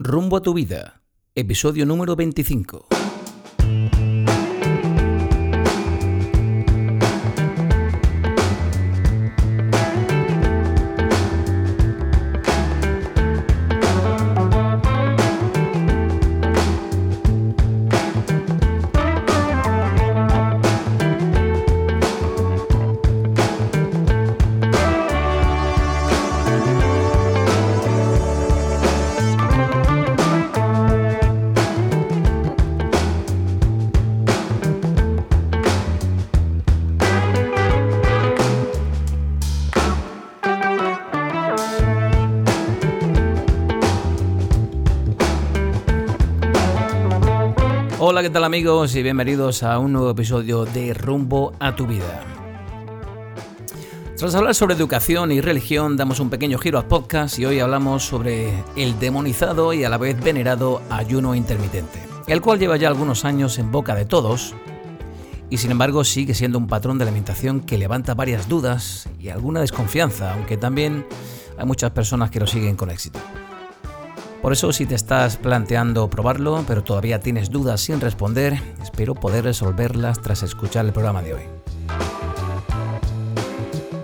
Rumbo a tu vida, episodio número 25. Tal amigos? Y bienvenidos a un nuevo episodio de Rumbo a tu vida. Tras hablar sobre educación y religión, damos un pequeño giro al podcast y hoy hablamos sobre el demonizado y a la vez venerado ayuno intermitente, el cual lleva ya algunos años en boca de todos y sin embargo sigue siendo un patrón de alimentación que levanta varias dudas y alguna desconfianza, aunque también hay muchas personas que lo siguen con éxito. Por eso si te estás planteando probarlo, pero todavía tienes dudas sin responder, espero poder resolverlas tras escuchar el programa de hoy.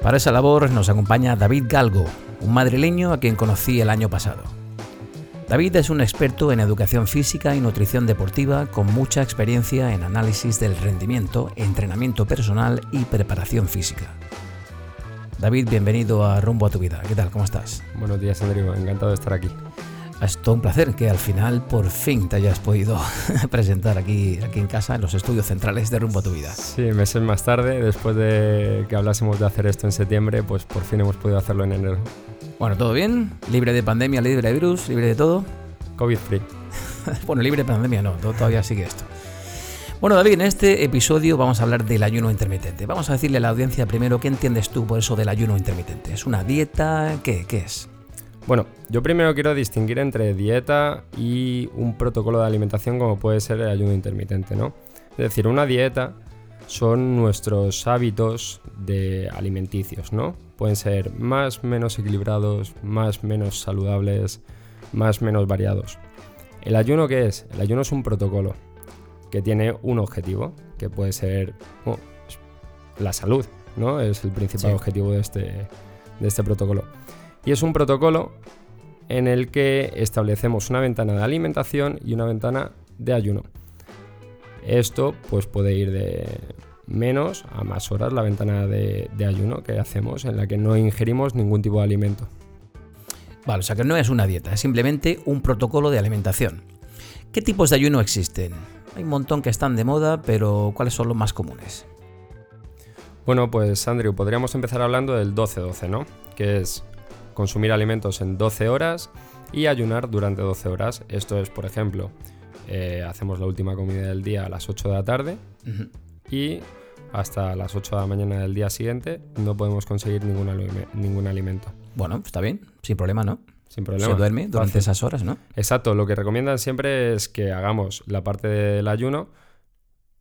Para esa labor nos acompaña David Galgo, un madrileño a quien conocí el año pasado. David es un experto en educación física y nutrición deportiva con mucha experiencia en análisis del rendimiento, entrenamiento personal y preparación física. David, bienvenido a Rumbo a tu vida. ¿Qué tal? ¿Cómo estás? Buenos días, Andrew. Encantado de estar aquí. Es todo un placer que al final por fin te hayas podido presentar aquí, aquí en casa, en los estudios centrales de Rumbo a tu Vida. Sí, meses más tarde, después de que hablásemos de hacer esto en septiembre, pues por fin hemos podido hacerlo en enero. Bueno, ¿todo bien? ¿Libre de pandemia, libre de virus, libre de todo? COVID free. bueno, libre de pandemia no, todavía sigue esto. Bueno, David, en este episodio vamos a hablar del ayuno intermitente. Vamos a decirle a la audiencia primero qué entiendes tú por eso del ayuno intermitente. ¿Es una dieta? ¿Qué, qué es? Bueno, yo primero quiero distinguir entre dieta y un protocolo de alimentación como puede ser el ayuno intermitente, ¿no? Es decir, una dieta son nuestros hábitos de alimenticios, ¿no? Pueden ser más menos equilibrados, más menos saludables, más menos variados. ¿El ayuno qué es? El ayuno es un protocolo que tiene un objetivo, que puede ser bueno, la salud, ¿no? Es el principal Sí. objetivo de este, de este protocolo. Y es un protocolo en el que establecemos una ventana de alimentación y una ventana de ayuno. Esto pues puede ir de menos a más horas la ventana de, de ayuno que hacemos en la que no ingerimos ningún tipo de alimento. Vale, o sea que no es una dieta, es simplemente un protocolo de alimentación. ¿Qué tipos de ayuno existen? Hay un montón que están de moda, pero ¿cuáles son los más comunes? Bueno, pues Andrew, podríamos empezar hablando del 12-12, ¿no? Que es consumir alimentos en 12 horas y ayunar durante 12 horas. Esto es, por ejemplo, eh, hacemos la última comida del día a las 8 de la tarde y hasta las 8 de la mañana del día siguiente no podemos conseguir ningún, alime- ningún alimento. Bueno, está bien, sin problema, ¿no? Sin problema. Se duerme durante Fácil. esas horas, ¿no? Exacto, lo que recomiendan siempre es que hagamos la parte del ayuno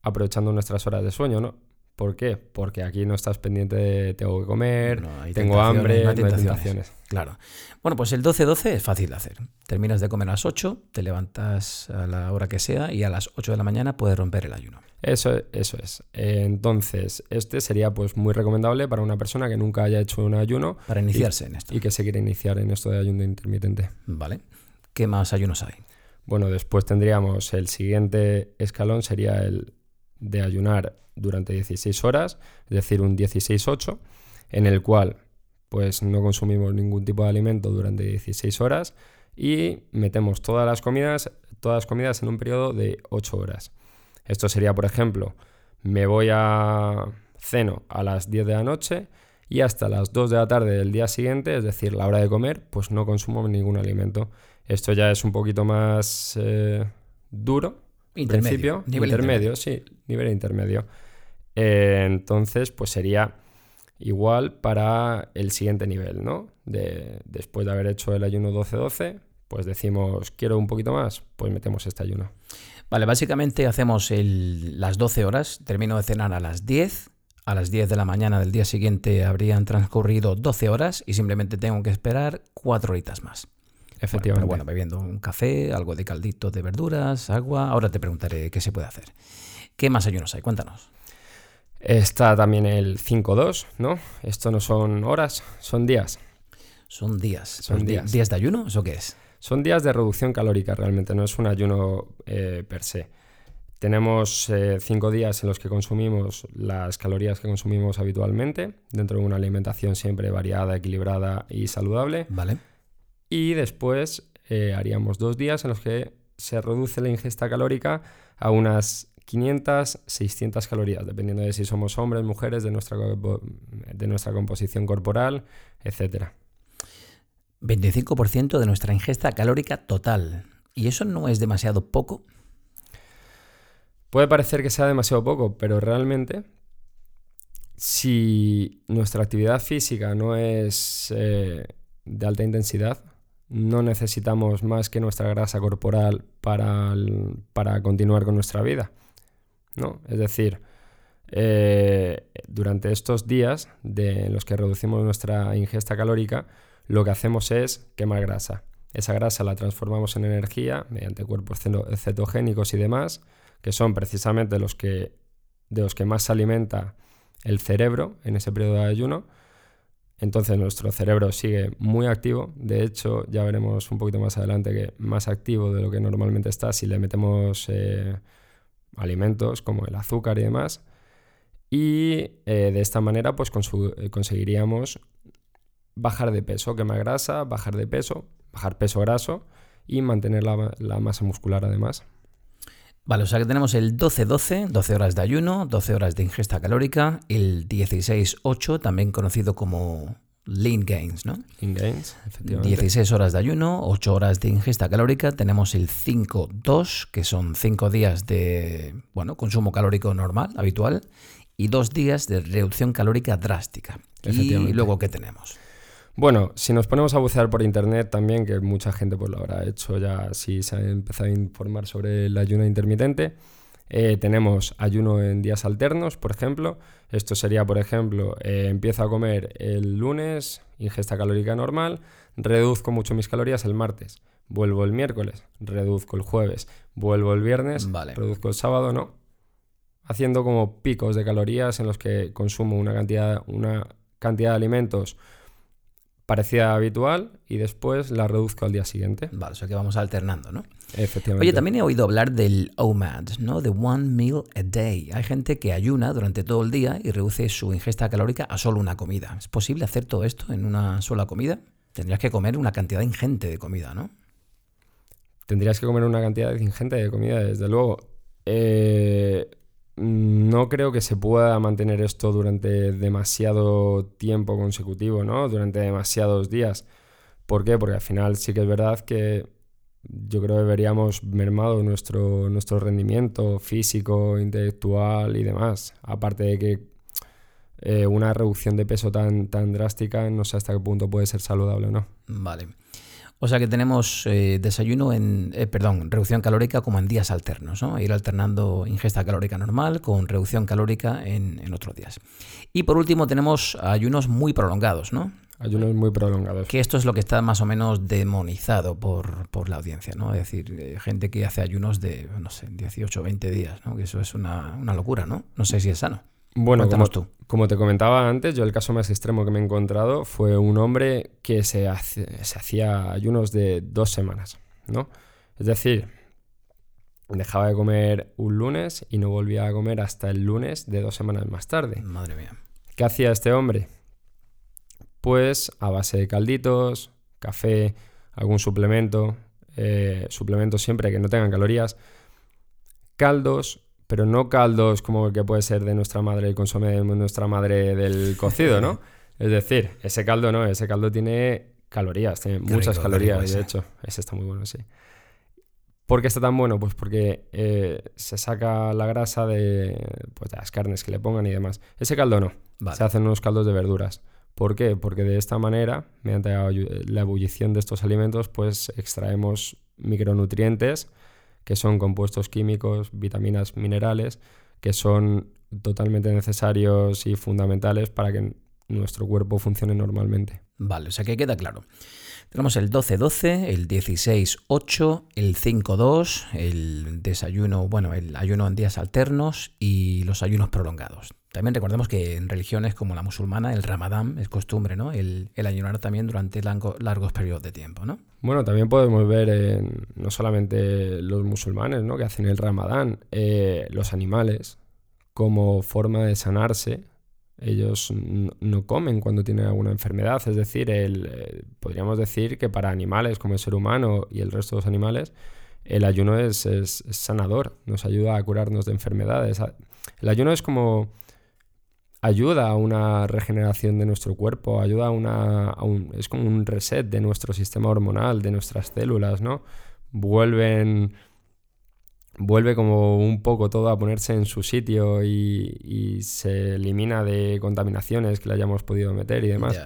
aprovechando nuestras horas de sueño, ¿no? ¿Por qué? Porque aquí no estás pendiente de tengo que comer, No tengo hambre, no hay no hay tentaciones. Claro. Bueno, pues el 12-12 es fácil de hacer. Terminas de comer a las 8, te levantas a la hora que sea y a las 8 de la mañana puedes romper el ayuno. Eso, eso es. Entonces, este sería pues muy recomendable para una persona que nunca haya hecho un ayuno Para iniciarse en esto. y que se quiere iniciar en esto de ayuno intermitente. Vale. ¿Qué más ayunos hay? Bueno, después tendríamos el siguiente escalón sería el de ayunar durante 16 horas, es decir, un 16-8, en el cual pues no consumimos ningún tipo de alimento durante 16 horas y metemos todas las comidas, todas las comidas en un periodo de 8 horas. Esto sería, por ejemplo, me voy a ceno a las 10 de la noche y hasta las 2 de la tarde del día siguiente, es decir, la hora de comer, pues no consumo ningún alimento. Esto ya es un poquito más eh, duro, en Intermedio, principio, nivel intermedio, sí, nivel intermedio. Eh, entonces, pues sería igual para el siguiente nivel, ¿no? De, después de haber hecho el ayuno 12-12, pues decimos, quiero un poquito más, pues metemos este ayuno. Vale, básicamente hacemos el- las 12 horas, termino de cenar a las 10, a las 10 de la mañana del día siguiente habrían transcurrido 12 horas y simplemente tengo que esperar 4 horitas más. Efectivamente. Bueno, pero bueno, bebiendo un café, algo de caldito de verduras, agua. Ahora te preguntaré qué se puede hacer. ¿Qué más ayunos hay? Cuéntanos. Está también el 5-2, ¿no? Esto no son horas, son días. Son días. Son Pues días. ¿Días de ayuno? ¿Eso qué es? Son días de reducción calórica realmente, no es un ayuno eh, per se. Tenemos eh, cinco días en los que consumimos las calorías que consumimos habitualmente, dentro de una alimentación siempre variada, equilibrada y saludable. Vale. Y después eh, haríamos dos días en los que se reduce la ingesta calórica a unas 500, 600 calorías, dependiendo de si somos hombres, mujeres, de nuestra, de nuestra composición corporal, etcétera. 25% de nuestra ingesta calórica total. ¿Y eso no es demasiado poco? Puede parecer que sea demasiado poco, pero realmente, si nuestra actividad física no es eh, de alta intensidad, no necesitamos más que nuestra grasa corporal para, para continuar con nuestra vida. ¿No? Es decir, eh, durante estos días de, en los que reducimos nuestra ingesta calórica, lo que hacemos es quemar grasa. Esa grasa la transformamos en energía mediante cuerpos cetogénicos y demás, que son precisamente los que, de los que más se alimenta el cerebro en ese periodo de ayuno. Entonces nuestro cerebro sigue muy activo. De hecho, ya veremos un poquito más adelante que más activo de lo que normalmente está si le metemos eh, alimentos como el azúcar y demás. Y eh, de esta manera pues conseguiríamos bajar de peso, quemar grasa, bajar de peso, bajar peso graso y mantener la, la masa muscular además. Vale, o sea que tenemos el 12-12, 12 horas de ayuno, 12 horas de ingesta calórica, el 16-8, también conocido como lean gains, ¿no? In gains, efectivamente. 16 horas de ayuno, 8 horas de ingesta calórica, tenemos el 5-2, que son 5 días de bueno, consumo calórico normal, habitual, y 2 días de reducción calórica drástica. Y luego, ¿qué tenemos? Bueno, si nos ponemos a bucear por internet también, que mucha gente pues lo habrá hecho ya si se ha empezado a informar sobre el ayuno intermitente, eh, tenemos ayuno en días alternos, por ejemplo. Esto sería, por ejemplo, eh, empiezo a comer el lunes, ingesta calórica normal, reduzco mucho mis calorías el martes, vuelvo el miércoles, reduzco el jueves, vuelvo el viernes, Vale. reduzco el sábado, no. Haciendo como picos de calorías en los que consumo una cantidad, una cantidad de alimentos parecida a habitual y después la reduzco al día siguiente. Vale, o sea que vamos alternando, ¿no? Efectivamente. Oye, también he oído hablar del OMAD, ¿no? De One Meal a Day. Hay gente que ayuna durante todo el día y reduce su ingesta calórica a solo una comida. ¿Es posible hacer todo esto en una sola comida? Tendrías que comer una cantidad ingente de comida, ¿no? Tendrías que comer una cantidad ingente de comida, desde luego. Eh, no creo que se pueda mantener esto durante demasiado tiempo consecutivo, ¿no? Durante demasiados días. ¿Por qué? Porque al final sí que es verdad que yo creo que veríamos mermado nuestro, nuestro rendimiento físico, intelectual y demás. Aparte de que eh, una reducción de peso tan, tan drástica no sé hasta qué punto puede ser saludable o no. Vale. O sea que tenemos eh, desayuno en, eh, perdón, reducción calórica como en días alternos, ¿no? Ir alternando ingesta calórica normal con reducción calórica en, en otros días. Y por último tenemos ayunos muy prolongados, ¿no? Ayunos muy prolongados. Que esto es lo que está más o menos demonizado por, por la audiencia, ¿no? Es decir, eh, gente que hace ayunos de, no sé, 18 o 20 días, ¿no? Que eso es una, una locura, ¿no? No sé si es sano. Bueno, como, Cuéntanos tú. como te comentaba antes, yo el caso más extremo que me he encontrado fue un hombre que se, hace- se hacía ayunos de dos semanas, ¿no? Es decir, dejaba de comer un lunes y no volvía a comer hasta el lunes de dos semanas más tarde. Madre mía. ¿Qué hacía este hombre? Pues a base de calditos, café, algún suplemento, eh, suplementos siempre que no tengan calorías, caldos, pero no caldos como el que puede ser de nuestra madre, el consomé de nuestra madre del cocido, ¿no? Es decir, ese caldo no, ese caldo tiene calorías, tiene Qué muchas rico, calorías, de hecho, ese está muy bueno, sí. ¿Por qué está tan bueno? Pues porque eh, se saca la grasa de, pues, de las carnes que le pongan y demás. Ese caldo no. Vale. Se hacen unos caldos de verduras. ¿Por qué? Porque de esta manera, mediante la ebullición de estos alimentos, pues extraemos micronutrientes, que son compuestos químicos, vitaminas, minerales, que son totalmente necesarios y fundamentales para que nuestro cuerpo funcione normalmente. Vale, o sea que queda claro. Tenemos el 12-12, el 16-8, el 5-2, el desayuno, bueno, el ayuno en días alternos y los ayunos prolongados. También recordemos que en religiones como la musulmana, el ramadán es costumbre, ¿no? El, ayunar también durante largos periodos de tiempo, ¿no? Bueno, también podemos ver en, no solamente los musulmanes, ¿no? Que hacen el ramadán, eh, los animales como forma de sanarse ellos no comen cuando tienen alguna enfermedad. Es decir, el, eh, podríamos decir que para animales como el ser humano y el resto de los animales, el ayuno es, sanador, nos ayuda a curarnos de enfermedades. El ayuno es como ayuda a una regeneración de nuestro cuerpo, ayuda a una es como un reset de nuestro sistema hormonal, de nuestras células, ¿no? Vuelven vuelve como un poco todo a ponerse en su sitio y, se elimina de contaminaciones que le hayamos podido meter y demás.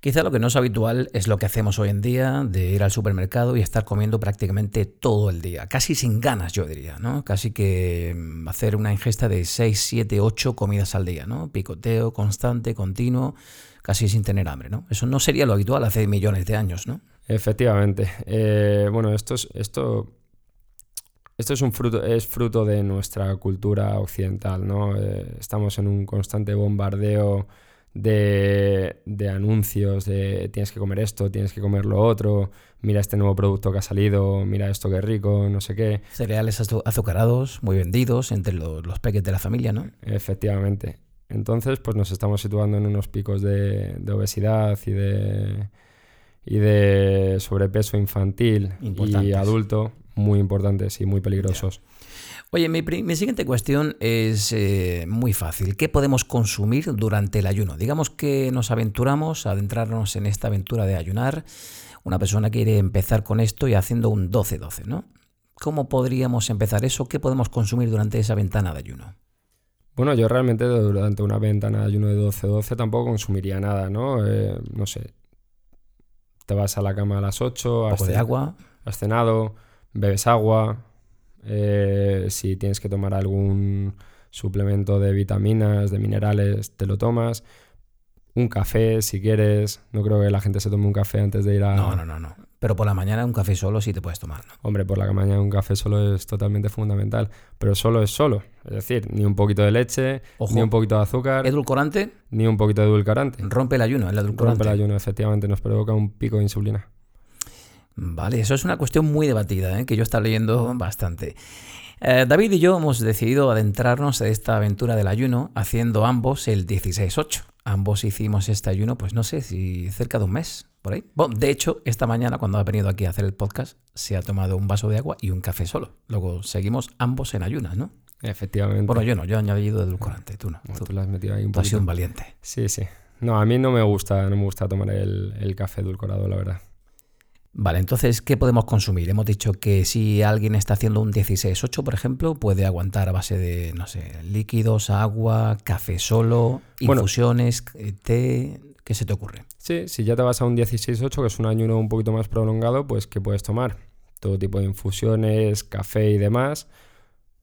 Quizá lo que no es habitual es lo que hacemos hoy en día, de ir al supermercado y estar comiendo prácticamente todo el día, casi sin ganas yo diría, ¿no? Casi que mm, hacer una ingesta de 6, 7, 8 comidas al día, ¿no? Picoteo constante, continuo, casi sin tener hambre, ¿no? Eso no sería lo habitual hace millones de años, ¿no? Efectivamente. Eh, bueno, esto, es, esto esto es un fruto, es fruto de nuestra cultura occidental, ¿no? Eh, estamos en un constante bombardeo de, anuncios de tienes que comer esto, tienes que comer lo otro, mira este nuevo producto que ha salido, mira esto que rico, no sé qué. Cereales azucarados, muy vendidos entre los, los peques de la familia, ¿no? Efectivamente. Entonces, pues nos estamos situando en unos picos de, obesidad y de, y de sobrepeso infantil y adulto muy importantes y muy peligrosos. Oye, mi, siguiente cuestión es eh, muy fácil. ¿Qué podemos consumir durante el ayuno? Digamos que nos aventuramos a adentrarnos en esta aventura de ayunar. Una persona quiere empezar con esto y haciendo un 12-12, ¿no? ¿Cómo podríamos empezar eso? ¿Qué podemos consumir durante esa ventana de ayuno? Bueno, yo realmente durante una ventana de ayuno de 12-12 tampoco consumiría nada, ¿no? Eh, no sé. Te vas a la cama a las 8, un poco de agua. Has cenado, bebes agua, eh, si tienes que tomar algún suplemento de vitaminas, de minerales, te lo tomas. Un café, si quieres. No creo que la gente se tome un café antes de ir a... No, no, no, no. Pero por la mañana un café solo sí te puedes tomar, ¿no? Hombre, por la mañana un café solo es totalmente fundamental. Pero solo es solo. Es decir, ni un poquito de leche, ni un poquito de azúcar. ¿Edulcorante? Ni un poquito de edulcorante. Rompe el ayuno, el edulcorante. Rompe el ayuno, efectivamente. Nos provoca un pico de insulina. Vale, eso es una cuestión muy debatida, ¿eh? que yo estaba leyendo bastante. Eh, David y yo hemos decidido adentrarnos en esta aventura del ayuno haciendo ambos el 16-8. Ambos hicimos este ayuno, pues no sé, si cerca de un mes, por ahí. Bueno, de hecho, esta mañana cuando ha venido aquí a hacer el podcast, se ha tomado un vaso de agua y un café solo. Luego seguimos ambos en ayunas, ¿no? Efectivamente. Bueno, yo no, yo he añadido edulcorante, tú no. tú, lo has metido ahí un tú has sido un valiente. Sí, sí. No, a mí no me gusta, no me gusta tomar el, el café edulcorado, la verdad. Vale, entonces, ¿qué podemos consumir? Hemos dicho que si alguien está haciendo un 16-8, por ejemplo, puede aguantar a base de, no sé, líquidos, agua, café solo, infusiones, eh, té. ¿Qué se te ocurre? Sí, si ya te vas a un 16-8, que es un ayuno un poquito más prolongado, pues ¿qué puedes tomar? Todo tipo de infusiones, café y demás,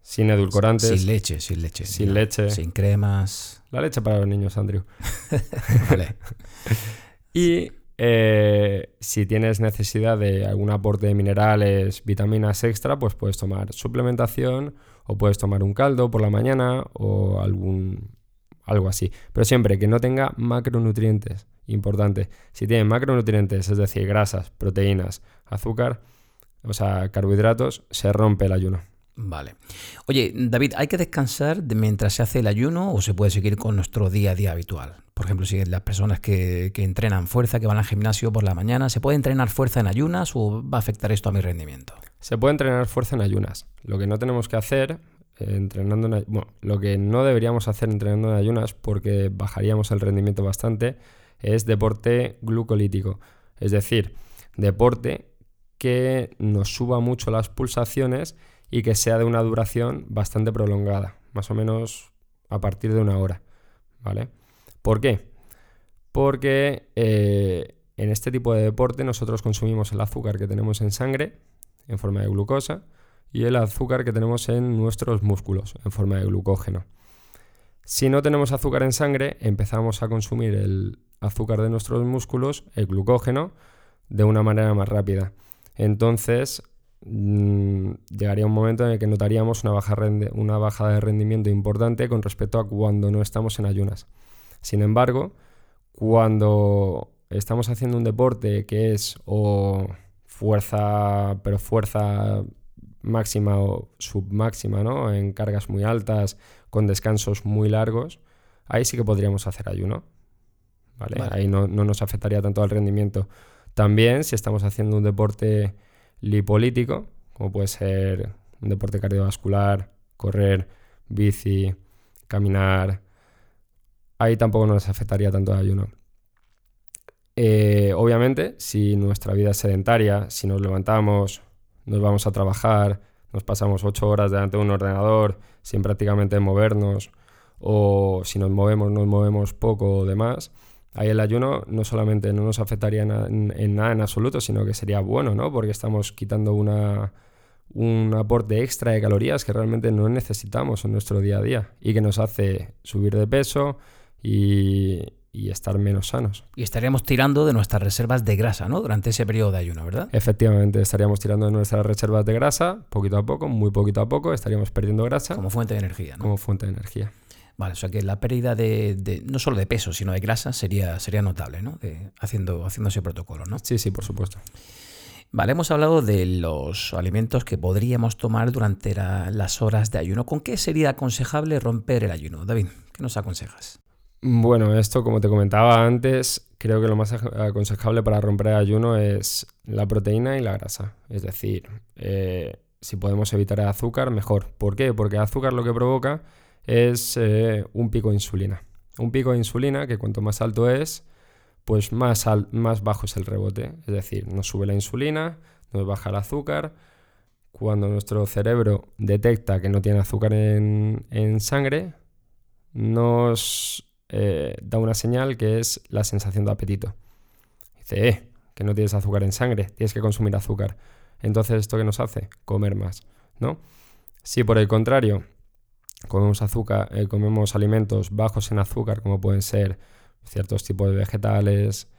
sin edulcorantes. Sin leche, sin leche. Sin leche. Sin cremas. La leche para los niños, Andrew. vale. y eh, si tienes necesidad de algún aporte de minerales, vitaminas extra, pues puedes tomar suplementación o puedes tomar un caldo por la mañana o algún algo así. Pero siempre que no tenga macronutrientes, importante. Si tiene macronutrientes, es decir, grasas, proteínas, azúcar, o sea, carbohidratos, se rompe el ayuno. Vale. Oye, David, ¿hay que descansar mientras se hace el ayuno o se puede seguir con nuestro día a día habitual? Por ejemplo, si las personas que, entrenan fuerza, que van al gimnasio por la mañana, ¿se puede entrenar fuerza en ayunas o va a afectar esto a mi rendimiento? Se puede entrenar fuerza en ayunas. Lo que no tenemos que hacer eh, entrenando en bueno, lo que no deberíamos hacer entrenando en ayunas porque bajaríamos el rendimiento bastante es deporte glucolítico, es decir, deporte que nos suba mucho las pulsaciones y que sea de una duración bastante prolongada, más o menos a partir de una hora. ¿Vale? ¿Por qué? Porque eh, en este tipo de deporte nosotros consumimos el azúcar que tenemos en sangre en forma de glucosa y el azúcar que tenemos en nuestros músculos en forma de glucógeno. Si no tenemos azúcar en sangre, empezamos a consumir el azúcar de nuestros músculos, el glucógeno, de una manera más rápida. Entonces, mm, llegaría un momento en el que notaríamos una, baja una de rendimiento importante con respecto a cuando no estamos en ayunas. Sin embargo, cuando estamos haciendo un deporte que es o fuerza, pero fuerza máxima o submáxima, ¿no? En cargas muy altas, con descansos muy largos, ahí sí que podríamos hacer ayuno. ¿vale? Ahí no, nos afectaría tanto al rendimiento. También si estamos haciendo un deporte lipolítico, como puede ser un deporte cardiovascular, correr, bici, caminar, ahí tampoco nos afectaría tanto el ayuno. Eh, obviamente, si nuestra vida es sedentaria, si nos levantamos, nos vamos a trabajar, nos pasamos ocho horas delante de un ordenador sin prácticamente movernos, o si nos movemos, nos movemos poco o demás, ahí el ayuno no solamente no nos afectaría en, nada en absoluto, sino que sería bueno, ¿no? Porque estamos quitando una, un aporte extra de calorías que realmente no necesitamos en nuestro día a día y que nos hace subir de peso y, y estar menos sanos. Y estaríamos tirando de nuestras reservas de grasa, ¿no? Durante ese periodo de ayuno, ¿verdad? Efectivamente, estaríamos tirando de nuestras reservas de grasa, poquito a poco, muy poquito a poco, estaríamos perdiendo grasa. Como fuente de energía, ¿no? Como fuente de energía. Vale, o sea que la pérdida de, no solo de peso, sino de grasa sería, sería notable, ¿no? haciendo, haciendo ese protocolo, ¿no? Sí, sí, por supuesto. Vale, hemos hablado de los alimentos que podríamos tomar durante las horas de ayuno. ¿Con qué sería aconsejable romper el ayuno? David, ¿qué nos aconsejas? Bueno, esto como te comentaba antes, creo que lo más aconsejable para romper el ayuno es la proteína y la grasa. Es decir, eh, si podemos evitar el azúcar, mejor. ¿Por qué? Porque el azúcar lo que provoca es eh, un pico de insulina. Un pico de insulina que cuanto más alto es, pues más, más bajo es el rebote. Es decir, nos sube la insulina, nos baja el azúcar. Cuando nuestro cerebro detecta que no tiene azúcar en, en sangre, nos eh, da una señal que es la sensación de apetito. Dice, eh, que no tienes azúcar en sangre, tienes que consumir azúcar. Entonces, ¿esto qué nos hace? Comer más, ¿no? Si por el contrario comemos azúcar, eh, comemos alimentos bajos en azúcar, como pueden ser ciertos tipos de vegetales,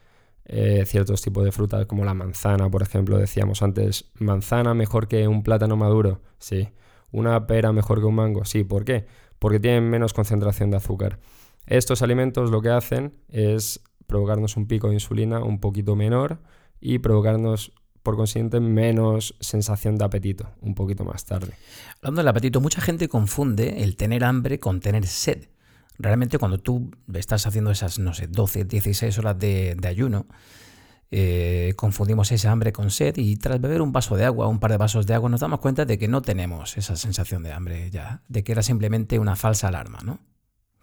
eh, ciertos tipos de frutas, como la manzana, por ejemplo, decíamos antes, manzana mejor que un plátano maduro, sí. Una pera mejor que un mango, sí. ¿Por qué? Porque tienen menos concentración de azúcar. Estos alimentos lo que hacen es provocarnos un pico de insulina un poquito menor y provocarnos por consiguiente menos sensación de apetito un poquito más tarde. Hablando del apetito, mucha gente confunde el tener hambre con tener sed. Realmente cuando tú estás haciendo esas, no sé, 12, 16 horas de, ayuno, eh, confundimos esa hambre con sed y tras beber un vaso de agua, un par de vasos de agua, nos damos cuenta de que no tenemos esa sensación de hambre ya, de que era simplemente una falsa alarma, ¿no?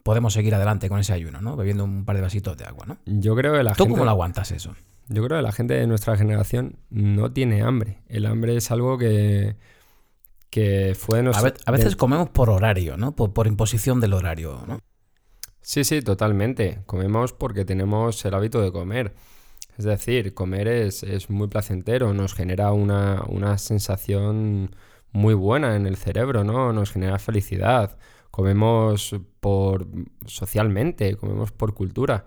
podemos seguir adelante con ese ayuno, ¿no? Bebiendo un par de vasitos de agua, ¿no? Yo creo que la ¿Tú cómo lo aguantas eso? Yo creo que la gente de nuestra generación no tiene hambre. El hambre es algo que, que fue de nuestra... A, veces comemos por horario, ¿no? Por, imposición del horario, ¿no? Sí, sí, totalmente. Comemos porque tenemos el hábito de comer. Es decir, comer es, es muy placentero, nos genera una, una sensación muy buena en el cerebro, ¿no? Nos genera felicidad comemos por socialmente, comemos por cultura.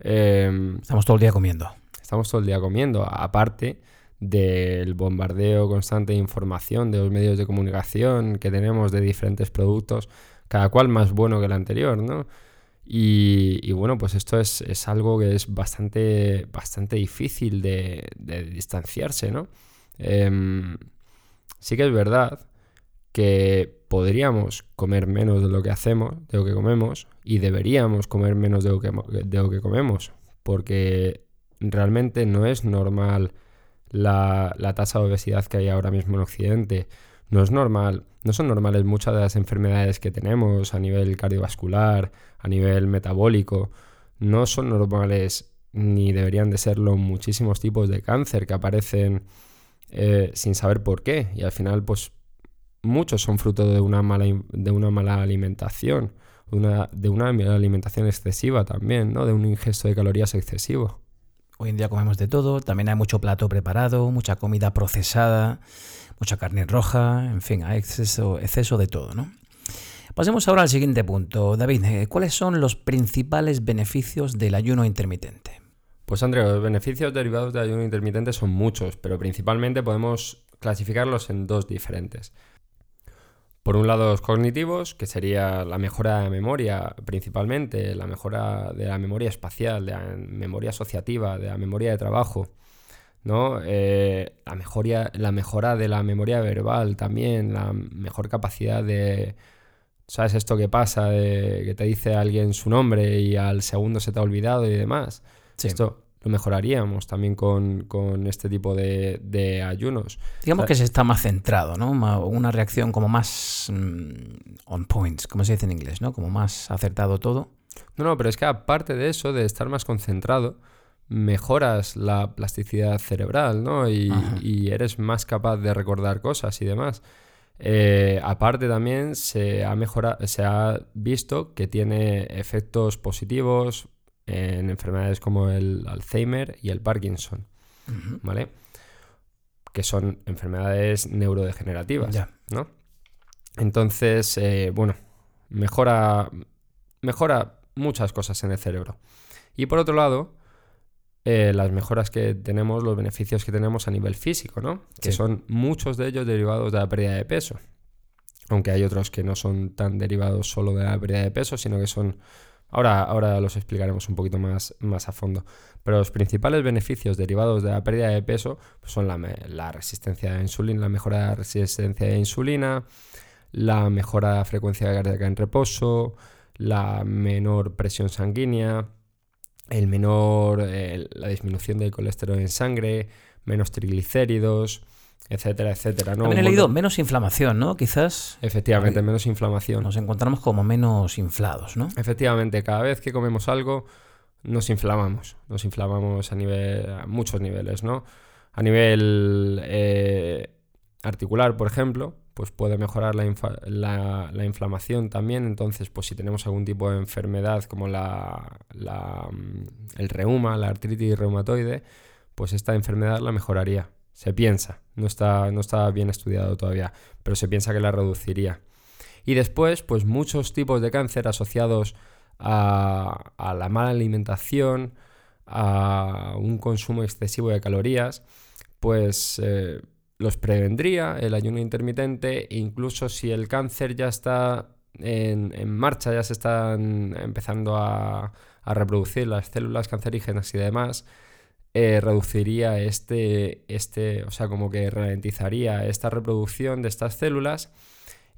Em, estamos todo el día comiendo. Estamos todo el día comiendo, aparte del bombardeo constante de información de los medios de comunicación que tenemos de diferentes productos, cada cual más bueno que el anterior, ¿no? Y, bueno, pues esto es, algo que es bastante, bastante difícil de, distanciarse, ¿no? Em, sí que es verdad que podríamos comer menos de lo que hacemos, de lo que comemos, y deberíamos comer menos de lo que, de lo que comemos, porque realmente no es normal la, tasa de obesidad que hay ahora mismo en Occidente. No es normal, no son normales muchas de las enfermedades que tenemos a nivel cardiovascular, a nivel metabólico. No son normales ni deberían de serlo muchísimos tipos de cáncer que aparecen eh, sin saber por qué. Y al final, pues muchos son fruto de una mala, de una mala alimentación, de una alimentación excesiva también, ¿no? de un ingesto de calorías excesivo. Hoy en día comemos de todo, también hay mucho plato preparado, mucha comida procesada, mucha carne roja, en fin, hay exceso, de todo. ¿no? Pasemos ahora al siguiente punto. David, eh, ¿cuáles son los principales beneficios del ayuno intermitente? Pues Andrea, los beneficios derivados de ayuno intermitente son muchos, pero principalmente podemos clasificarlos en dos diferentes. Por un lado, los cognitivos, que sería la mejora de memoria principalmente, la mejora de la memoria espacial, de la memoria asociativa, de la memoria de trabajo, ¿no? Eh, la, mejoría, la mejora de la memoria verbal también, la mejor capacidad de... ¿Sabes esto que pasa? De que te dice alguien su nombre y al segundo se te ha olvidado y demás. Esto lo mejoraríamos también con, este tipo de, ayunos. Digamos que se está más centrado, ¿no? Una reacción como más mm, on points, como se dice en inglés, ¿no? Como más acertado todo. No, no, pero es que aparte de eso, de estar más concentrado, mejoras la plasticidad cerebral, ¿no? Y, eres más capaz de recordar cosas y demás. Eh, aparte también se ha, mejorado, se ha visto que tiene efectos positivos en enfermedades como el Alzheimer y el Parkinson, ¿vale? Que son enfermedades neurodegenerativas, ¿no? Entonces, eh, bueno, mejora, mejora muchas cosas en el cerebro. Y por otro lado, eh, las mejoras que tenemos, los beneficios que tenemos a nivel físico, ¿no? Que son muchos de ellos derivados de la pérdida de peso. Aunque hay otros que no son tan derivados solo de la pérdida de peso, sino que son Ahora, ahora los explicaremos un poquito más, más a fondo. Pero los principales beneficios derivados de la pérdida de peso pues son la, resistencia a insulina, la mejora de la resistencia de insulina, la mejora de la frecuencia cardíaca en reposo, la menor presión sanguínea, el menor, la disminución del colesterol en sangre, menos triglicéridos, etcétera, etcétera. ¿no? También he leído menos inflamación, ¿no? Quizás. Efectivamente, menos inflamación. Nos encontramos como menos inflados, ¿no? Efectivamente, cada vez que comemos algo nos inflamamos, nos inflamamos a nivel, a muchos niveles, ¿no? A nivel eh, articular, por ejemplo, pues puede mejorar la, la, inflamación también. Entonces, pues si tenemos algún tipo de enfermedad como la, mm, el reuma, la artritis reumatoide, pues esta enfermedad la mejoraría. Se piensa, no está, no está bien estudiado todavía, pero se piensa que la reduciría. Y después, pues muchos tipos de cáncer asociados a, la mala alimentación, a un consumo excesivo de calorías, pues eh, los prevendría el ayuno intermitente, incluso si el cáncer ya está en, marcha, ya se están empezando a, a reproducir las células cancerígenas y demás, eh, reduciría este, este, o sea, como que ralentizaría esta reproducción de estas células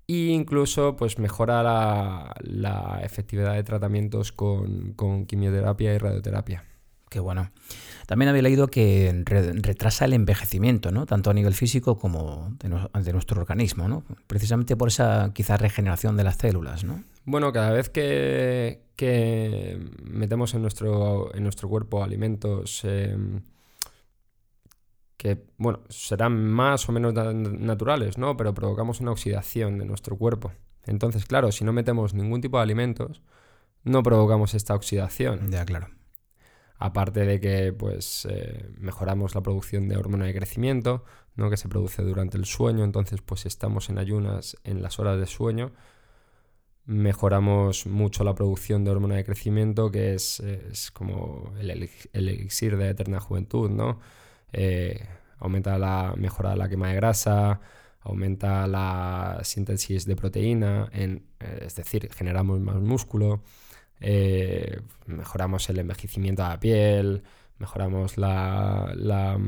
e incluso pues mejora la, efectividad de tratamientos con, quimioterapia y radioterapia. Qué bueno. También había leído que retrasa el envejecimiento, ¿no? Tanto a nivel físico como de, nuestro organismo, ¿no? Precisamente por esa quizás regeneración de las células, ¿no? Bueno, cada vez que, que metemos en nuestro, en nuestro cuerpo alimentos em, que, bueno, serán más o menos naturales, ¿no? Pero provocamos una oxidación de nuestro cuerpo. Entonces, claro, si no metemos ningún tipo de alimentos, no provocamos esta oxidación. Ya, claro. Aparte de que, pues, eh, mejoramos la producción de hormona de crecimiento, ¿no? Que se produce durante el sueño. Entonces, pues, estamos en ayunas en las horas de sueño, mejoramos mucho la producción de hormona de crecimiento, que es, como el, elixir de eterna juventud, ¿no? Eh, aumenta la mejora la quema de grasa, aumenta la síntesis de proteína, eh, es decir, generamos más músculo, eh, mejoramos el envejecimiento de la piel, mejoramos la, la,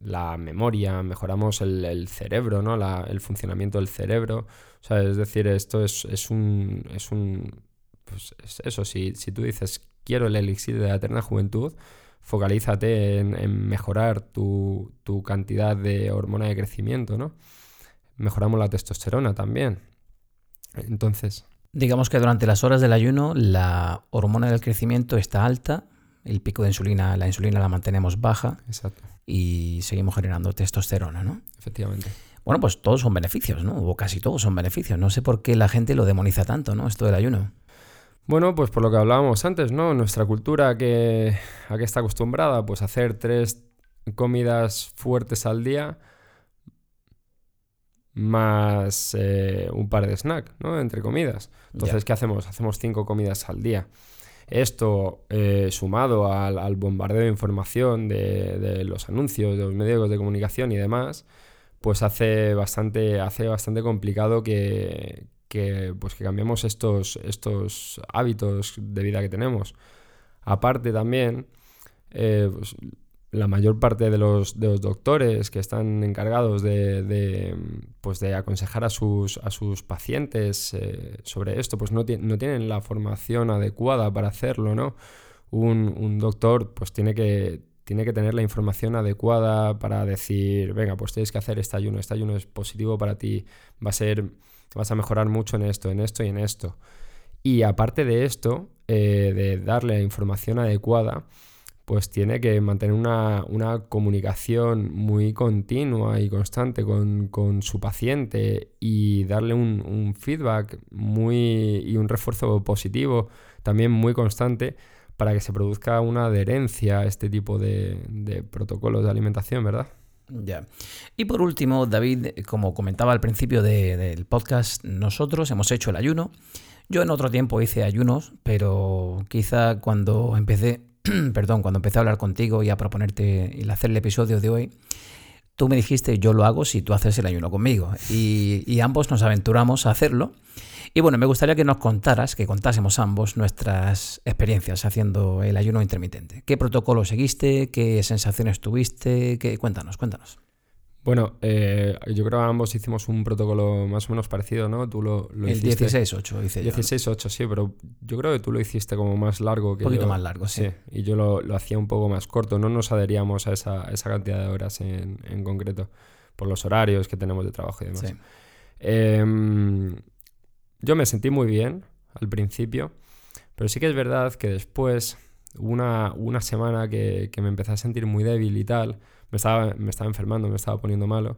mm, memoria, mejoramos el, cerebro, ¿no? el funcionamiento del cerebro es decir, esto es, un... Es un pues eso, si, tú dices quiero el elixir de la eterna juventud, focalízate en, mejorar tu, cantidad de hormona de crecimiento, ¿no? Mejoramos la testosterona también. Entonces... Digamos que durante las horas del ayuno la hormona del crecimiento está alta, el pico de insulina, la insulina la mantenemos baja Exacto. y seguimos generando testosterona, ¿no? Efectivamente. Bueno, pues todos son beneficios, ¿no? O casi todos son beneficios. No sé por qué la gente lo demoniza tanto, ¿no? Esto del ayuno. Bueno, pues por lo que hablábamos antes, ¿no? Nuestra cultura que, a qué está acostumbrada, pues hacer tres comidas fuertes al día más eh, un par de snacks, ¿no? Entre comidas. Entonces, ¿qué hacemos? Hacemos cinco comidas al día. Esto eh, sumado al, bombardeo de información de, los anuncios, de los medios de comunicación y demás, pues hace bastante, hace bastante complicado que, pues que cambiemos estos, estos hábitos de vida que tenemos. Aparte también, eh, pues, la mayor parte de los, doctores que están encargados de, pues de aconsejar a sus, a sus pacientes eh, sobre esto, pues no, no, tienen la formación adecuada para hacerlo, ¿no? Un, doctor pues tiene que, tiene que tener la información adecuada para decir, venga, pues tienes que hacer este ayuno, este ayuno es positivo para ti, va a ser, vas a mejorar mucho en esto, en esto y en esto. Y aparte de esto, eh, de darle la información adecuada, pues tiene que mantener una, comunicación muy continua y constante con, su paciente y darle un, feedback muy, y un refuerzo positivo también muy constante para que se produzca una adherencia a este tipo de, protocolos de alimentación, ¿verdad? Ya. Y por último, David, como comentaba al principio del podcast, nosotros hemos hecho el ayuno. Yo en otro tiempo hice ayunos, pero quizá cuando empecé perdón, cuando empecé a hablar contigo y a proponerte y hacer el episodio de hoy, tú me dijiste yo lo hago si tú haces el ayuno conmigo. Y, ambos nos aventuramos a hacerlo. Y bueno, me gustaría que nos contaras, que contásemos ambos nuestras experiencias haciendo el ayuno intermitente. ¿Qué protocolo seguiste? ¿Qué sensaciones tuviste? ¿Qué? Cuéntanos, cuéntanos. Bueno, eh, yo creo que ambos hicimos un protocolo más o menos parecido, ¿no? Tú lo, lo el 16-8 hice yo. 16-8, sí, pero yo creo que tú lo hiciste como más largo que Un poquito más largo, sí. y yo lo, hacía un poco más corto. No nos adheríamos a esa, esa cantidad de horas en, en, concreto, por los horarios que tenemos de trabajo y demás. Sí. Em, yo me sentí muy bien al principio, pero sí que es verdad que después, una, una semana que, que me empecé a sentir muy débil y tal me estaba, me estaba enfermando, me estaba poniendo malo.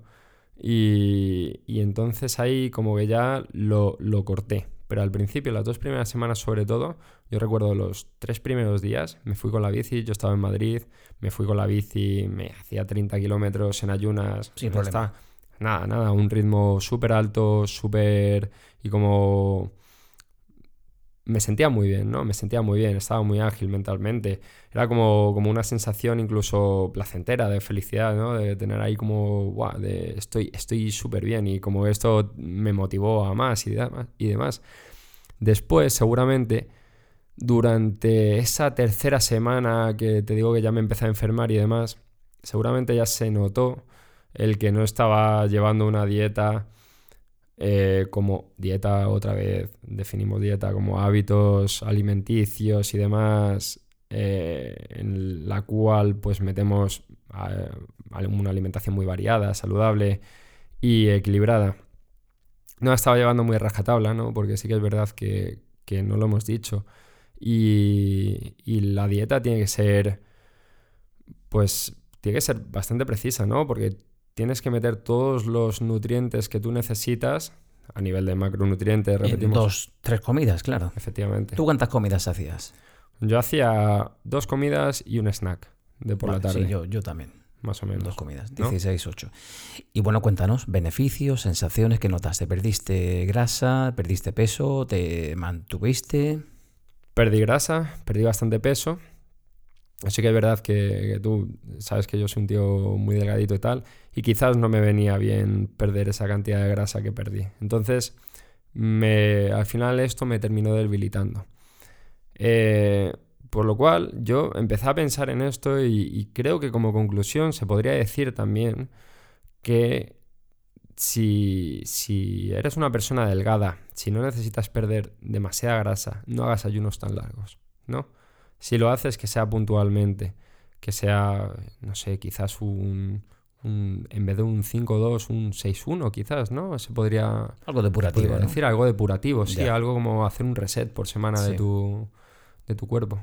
Y, y entonces ahí como que ya lo, lo, corté. Pero al principio, las dos primeras semanas sobre todo, yo recuerdo los tres primeros días, me fui con la bici, yo estaba en Madrid, me fui con la bici, me hacía 30 kilómetros en ayunas. Sin problema. nada, nada, un ritmo súper alto, súper... y como me sentía muy bien, ¿no? Me sentía muy bien, estaba muy ágil mentalmente. Era como, como una sensación incluso placentera de felicidad, ¿no? De tener ahí como, wow, de estoy estoy súper bien y como esto me motivó a más y, demás, y demás. Después, seguramente, durante esa tercera semana que te digo que ya me empecé a enfermar y demás, seguramente ya se notó el que no estaba llevando una dieta eh, como dieta, otra vez definimos dieta como hábitos alimenticios y demás, eh, en la cual pues metemos una alimentación muy variada, saludable y equilibrada. No estaba llevando muy rajatabla, ¿no? Porque sí que es verdad que, no lo hemos dicho. Y, y, la dieta tiene que ser, pues, tiene que ser bastante precisa, ¿no? Porque tienes que meter todos los nutrientes que tú necesitas a nivel de macronutrientes, repetimos. dos, tres comidas, claro. Efectivamente. ¿Tú cuántas comidas hacías? Yo hacía dos comidas y un snack de por la tarde. Sí, yo, yo también. Más o menos. Dos comidas, 16, 8. Y bueno, cuéntanos, beneficios, sensaciones que notaste. ¿Perdiste grasa? ¿Perdiste peso? ¿Te mantuviste? Perdí grasa, perdí bastante peso. Así que es verdad que, tú sabes que yo soy un tío muy delgadito y tal, y quizás no me venía bien perder esa cantidad de grasa que perdí. Entonces, me, al final esto me terminó debilitando. Eh, por lo cual yo empecé a pensar en esto y, creo que como conclusión se podría decir también que si, si eres una persona delgada, si no necesitas perder demasiada grasa, no hagas ayunos tan largos, ¿no? Si lo haces, que sea puntualmente, que sea, no sé, quizás un, en vez de un 5-2, un 6-1 quizás, ¿no? Se podría... Algo depurativo, ¿no? decir algo depurativo, sí, algo como hacer un reset por semana de, tu, de tu cuerpo.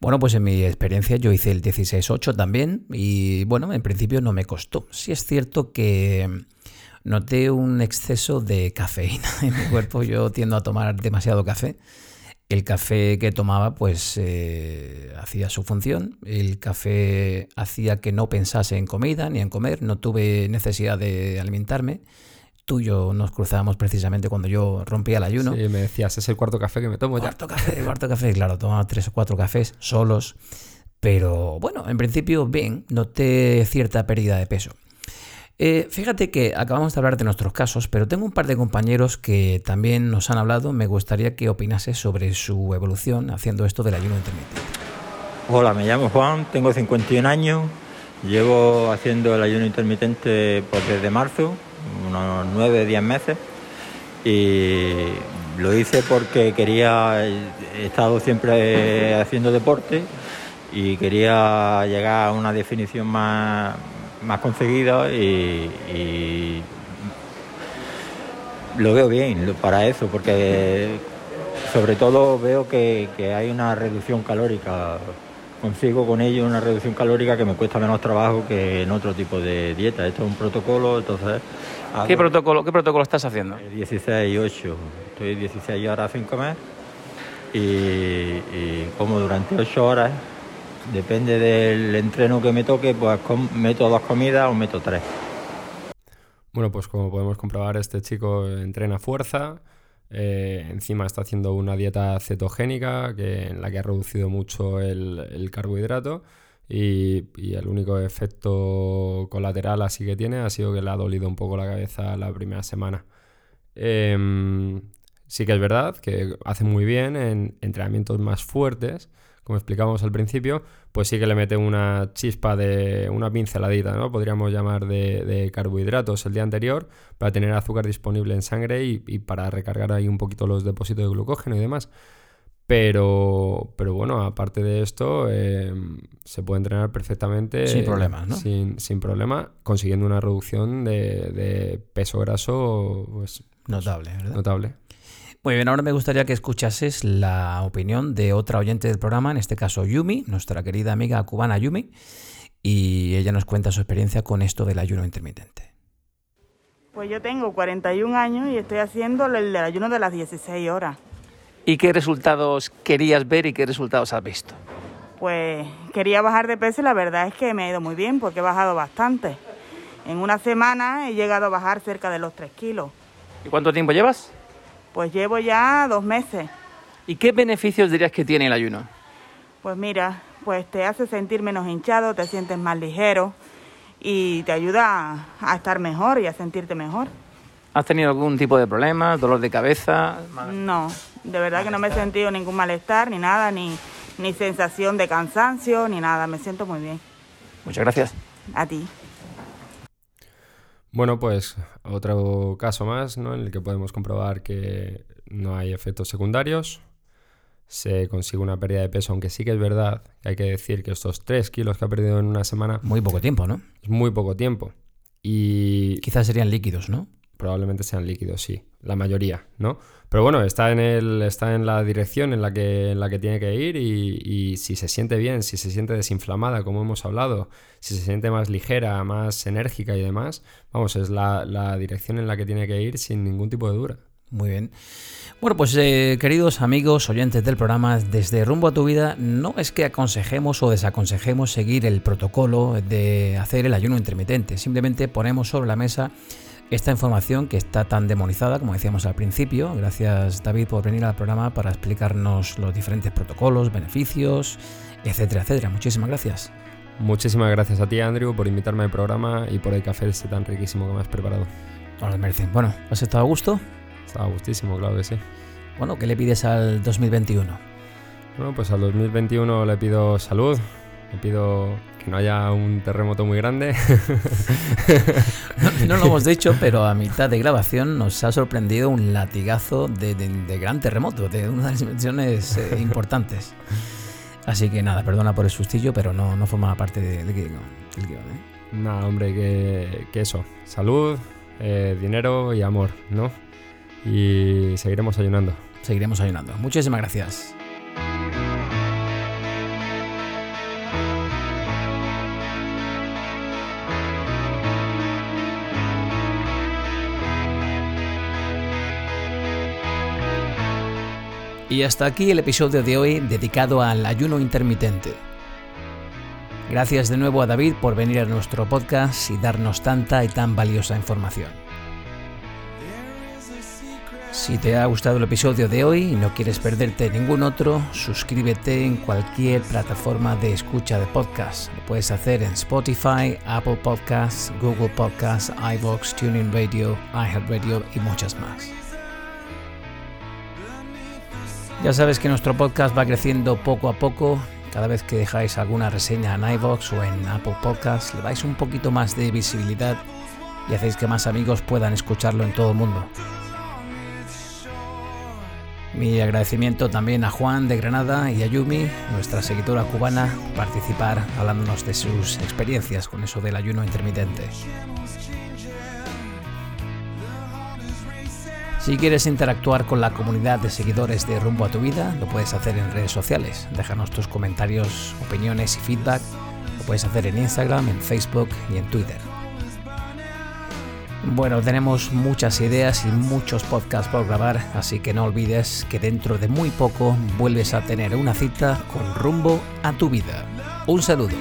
Bueno, pues en mi experiencia yo hice el 16-8 también y bueno, en principio no me costó. Sí es cierto que noté un exceso de cafeína en mi cuerpo, yo tiendo a tomar demasiado café el café que tomaba pues eh, hacía su función, el café hacía que no pensase en comida ni en comer, no tuve necesidad de alimentarme, tú y yo nos cruzábamos precisamente cuando yo rompía el ayuno. Sí, me decías, es el cuarto café que me tomo cuarto café, cuarto café, claro, tomaba tres o cuatro cafés solos. Pero bueno, en principio bien, noté cierta pérdida de peso. Eh, fíjate que acabamos de hablar de nuestros casos, pero tengo un par de compañeros que también nos han hablado. Me gustaría que opinases sobre su evolución haciendo esto del ayuno intermitente. Hola, me llamo Juan, tengo 51 años, llevo haciendo el ayuno intermitente pues, desde marzo, unos 9 10 meses, y lo hice porque quería, he estado siempre haciendo deporte y quería llegar a una definición más más conseguido y, lo veo bien para eso, porque sobre todo veo que, hay una reducción calórica. Consigo con ello una reducción calórica que me cuesta menos trabajo que en otro tipo de dieta. Esto es un protocolo, entonces... ¿Qué protocolo, ¿Qué protocolo estás haciendo? 16 y 8. Estoy 16 horas sin comer y, y como durante 8 horas Depende del entreno que me toque, pues meto dos comidas o meto tres. Bueno, pues como podemos comprobar, este chico entrena fuerza, eh, encima está haciendo una dieta cetogénica que, en la que ha reducido mucho el, carbohidrato y, el único efecto colateral así que tiene ha sido que le ha dolido un poco la cabeza la primera semana. Em, sí que es verdad que hace muy bien en entrenamientos más fuertes, como explicábamos al principio, pues sí que le mete una chispa de una pinceladita, ¿no? Podríamos llamar de, carbohidratos el día anterior para tener azúcar disponible en sangre y, para recargar ahí un poquito los depósitos de glucógeno y demás. Pero, pero bueno, aparte de esto, em, se puede entrenar perfectamente. Sin problemas, ¿no? Sin, sin problema, consiguiendo una reducción de, de peso graso pues, notable, ¿verdad? Notable. Muy bien, ahora me gustaría que escuchases la opinión de otra oyente del programa, en este caso Yumi, nuestra querida amiga cubana Yumi, y ella nos cuenta su experiencia con esto del ayuno intermitente. Pues yo tengo 41 años y estoy haciendo el del ayuno de las 16 horas. ¿Y qué resultados querías ver y qué resultados has visto? Pues quería bajar de peso y la verdad es que me ha ido muy bien porque he bajado bastante. En una semana he llegado a bajar cerca de los 3 kilos. ¿Y cuánto tiempo llevas? Pues llevo ya dos meses. ¿Y qué beneficios dirías que tiene el ayuno? Pues mira, pues te hace sentir menos hinchado, te sientes más ligero y te ayuda a estar mejor y a sentirte mejor. ¿Has tenido algún tipo de problema, dolor de cabeza? No, de verdad que no me he sentido ningún malestar, ni nada, ni, ni sensación de cansancio, ni nada. Me siento muy bien. Muchas gracias. A ti. Bueno, pues otro caso más, ¿no? En el que podemos comprobar que no hay efectos secundarios. Se consigue una pérdida de peso, aunque sí que es verdad que hay que decir que estos 3 kilos que ha perdido en una semana. Muy poco tiempo, ¿no? Es muy poco tiempo. Y. Quizás serían líquidos, ¿no? Probablemente sean líquidos, sí. La mayoría, ¿no? Pero bueno, está en, el, está en la dirección en la que, en la que tiene que ir y, si se siente bien, si se siente desinflamada, como hemos hablado, si se siente más ligera, más enérgica y demás, vamos, es la, dirección en la que tiene que ir sin ningún tipo de dura. Muy bien. Bueno, pues eh, queridos amigos, oyentes del programa, desde Rumbo a tu Vida, no es que aconsejemos o desaconsejemos seguir el protocolo de hacer el ayuno intermitente, simplemente ponemos sobre la mesa esta información que está tan demonizada, como decíamos al principio. Gracias David por venir al programa para explicarnos los diferentes protocolos, beneficios, etcétera, etcétera. Muchísimas gracias. Muchísimas gracias a ti, Andrew, por invitarme al programa y por el café este tan riquísimo que me has preparado. No lo merecen. Bueno, ¿has estado a gusto? Estaba gustísimo, claro que sí. Bueno, ¿qué le pides al 2021? Bueno, pues al 2021 le pido salud, le pido que no haya un terremoto muy grande. no, lo hemos dicho, pero a mitad de grabación nos ha sorprendido un latigazo de, gran terremoto, de una de las dimensiones eh, importantes. Así que nada, perdona por el sustillo, pero no, no formaba parte del guion. ¿eh? Nada, hombre, que, eso. Salud, eh, dinero y amor, ¿no? Y seguiremos ayunando. Seguiremos ayunando. Muchísimas gracias. Y hasta aquí el episodio de hoy dedicado al ayuno intermitente. Gracias de nuevo a David por venir a nuestro podcast y darnos tanta y tan valiosa información. Si te ha gustado el episodio de hoy y no quieres perderte ningún otro, suscríbete en cualquier plataforma de escucha de podcast. Lo puedes hacer en Spotify, Apple Podcasts, Google Podcasts, iVoox, TuneIn Radio, iHeartRadio y muchas más. Ya sabes que nuestro podcast va creciendo poco a poco. Cada vez que dejáis alguna reseña en iVoox o en Apple Podcasts, le dais un poquito más de visibilidad y hacéis que más amigos puedan escucharlo en todo el mundo. Mi agradecimiento también a Juan de Granada y a Yumi, nuestra seguidora cubana, por participar hablándonos de sus experiencias con eso del ayuno intermitente. Si quieres interactuar con la comunidad de seguidores de Rumbo a tu Vida, lo puedes hacer en redes sociales. Déjanos tus comentarios, opiniones y feedback. Lo puedes hacer en Instagram, en Facebook y en Twitter. Bueno, tenemos muchas ideas y muchos podcasts por grabar, así que no olvides que dentro de muy poco vuelves a tener una cita con rumbo a tu vida. Un saludo.